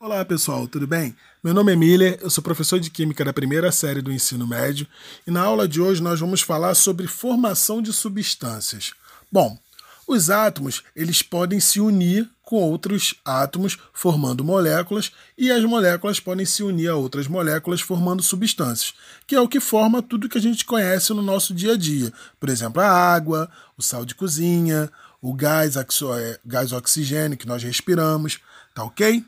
Olá pessoal, tudo bem? Meu nome é Miller, eu sou professor de Química da primeira série do ensino médio e na aula de hoje nós vamos falar sobre formação de substâncias. Bom, os átomos eles podem se unir com outros átomos formando moléculas e as moléculas podem se unir a outras moléculas formando substâncias, que é o que forma tudo que a gente conhece no nosso dia a dia. Por exemplo, a água, o sal de cozinha, o gás, gás oxigênio que nós respiramos, tá ok?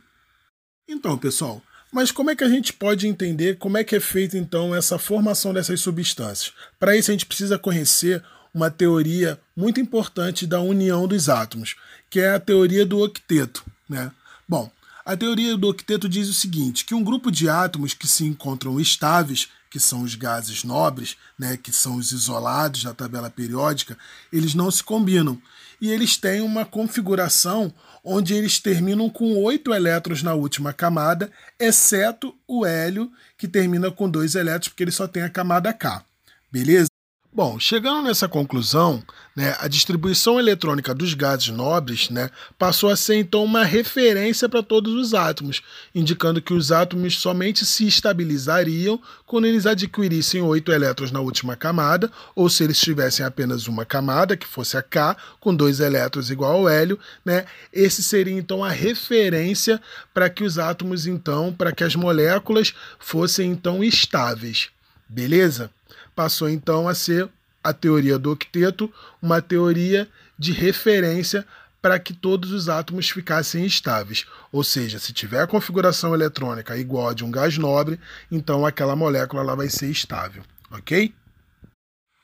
Então, pessoal, mas como é que a gente pode entender como é que é feita então essa formação dessas substâncias? Para isso a gente precisa conhecer uma teoria muito importante da união dos átomos, que é a teoria do octeto, né? Bom, a teoria do octeto diz o seguinte, que um grupo de átomos que se encontram estáveis, que são os gases nobres, né, que são os isolados da tabela periódica, eles não se combinam e eles têm uma configuração onde eles terminam com oito elétrons na última camada, exceto o hélio, que termina com dois elétrons, porque ele só tem a camada K. Beleza? Bom, chegando nessa conclusão, né, a distribuição eletrônica dos gases nobres né, passou a ser então uma referência para todos os átomos, indicando que os átomos somente se estabilizariam quando eles adquirissem oito elétrons na última camada, ou se eles tivessem apenas uma camada, que fosse a K, com dois elétrons igual ao hélio, né, esse seria então a referência para que os átomos então, para que as moléculas fossem então estáveis. Beleza? passou então a ser a teoria do octeto, uma teoria de referência para que todos os átomos ficassem estáveis. Ou seja, se tiver a configuração eletrônica igual a de um gás nobre, então aquela molécula ela vai ser estável, ok?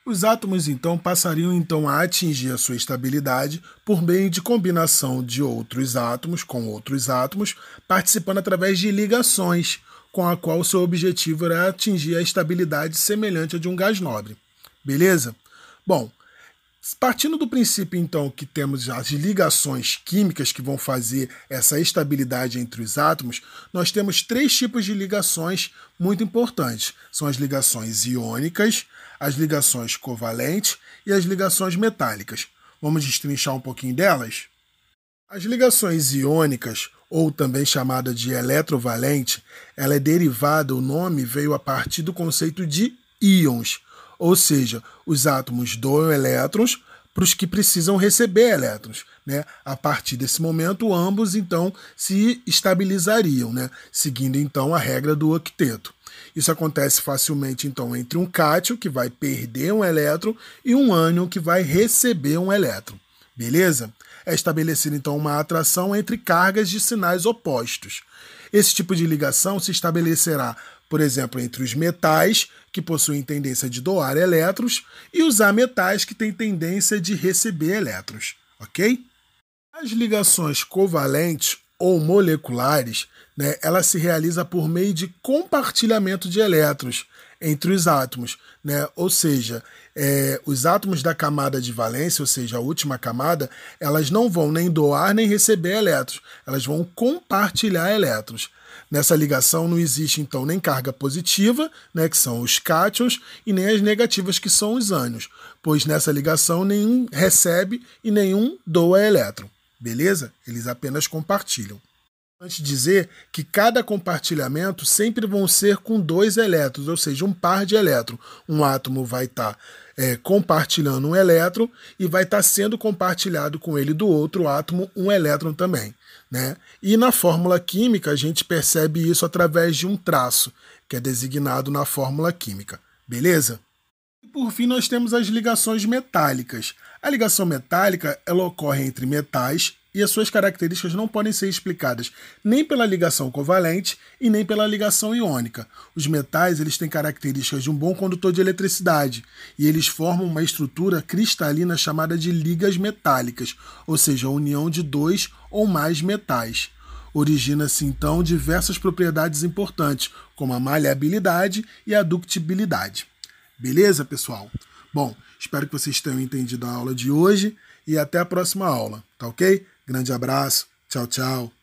Os átomos então passariam então a atingir a sua estabilidade por meio de combinação de outros átomos com outros átomos, participando através de ligações, com a qual seu objetivo era atingir a estabilidade semelhante à de um gás nobre. Beleza? Bom, partindo do princípio então que temos as ligações químicas que vão fazer essa estabilidade entre os átomos, nós temos três tipos de ligações muito importantes. São as ligações iônicas, as ligações covalentes e as ligações metálicas. Vamos destrinchar um pouquinho delas? As ligações iônicas ou também chamada de eletrovalente, ela é derivada, o nome veio a partir do conceito de íons, ou seja, os átomos doam elétrons para os que precisam receber elétrons. Né? A partir desse momento, ambos então se estabilizariam, né? seguindo então a regra do octeto. Isso acontece facilmente então entre um cátion, que vai perder um elétron, e um ânion, que vai receber um elétron. Beleza? É estabelecida então uma atração entre cargas de sinais opostos. Esse tipo de ligação se estabelecerá, por exemplo, entre os metais, que possuem tendência de doar elétrons, e os ametais, que têm tendência de receber elétrons. Ok? As ligações covalentes ou moleculares, né, ela se realiza por meio de compartilhamento de elétrons entre os átomos, né? Ou seja, é, os átomos da camada de valência, ou seja, a última camada, elas não vão nem doar nem receber elétrons, elas vão compartilhar elétrons. Nessa ligação não existe então nem carga positiva, né, que são os cátions, e nem as negativas, que são os ânions, pois nessa ligação nenhum recebe e nenhum doa elétron. Beleza? Eles apenas compartilham. Antes dizer que cada compartilhamento sempre vão ser com dois elétrons, ou seja, um par de elétrons. Um átomo vai estar tá, é, compartilhando um elétron e vai estar tá sendo compartilhado com ele do outro átomo um elétron também. Né? E na fórmula química a gente percebe isso através de um traço, que é designado na fórmula química. Beleza? E por fim nós temos as ligações metálicas. A ligação metálica ela ocorre entre metais e as suas características não podem ser explicadas nem pela ligação covalente e nem pela ligação iônica. Os metais eles têm características de um bom condutor de eletricidade e eles formam uma estrutura cristalina chamada de ligas metálicas, ou seja, a união de dois ou mais metais. Origina-se então diversas propriedades importantes, como a maleabilidade e a ductibilidade. Beleza, pessoal? Bom, espero que vocês tenham entendido a aula de hoje e até a próxima aula, tá ok? Grande abraço, tchau, tchau.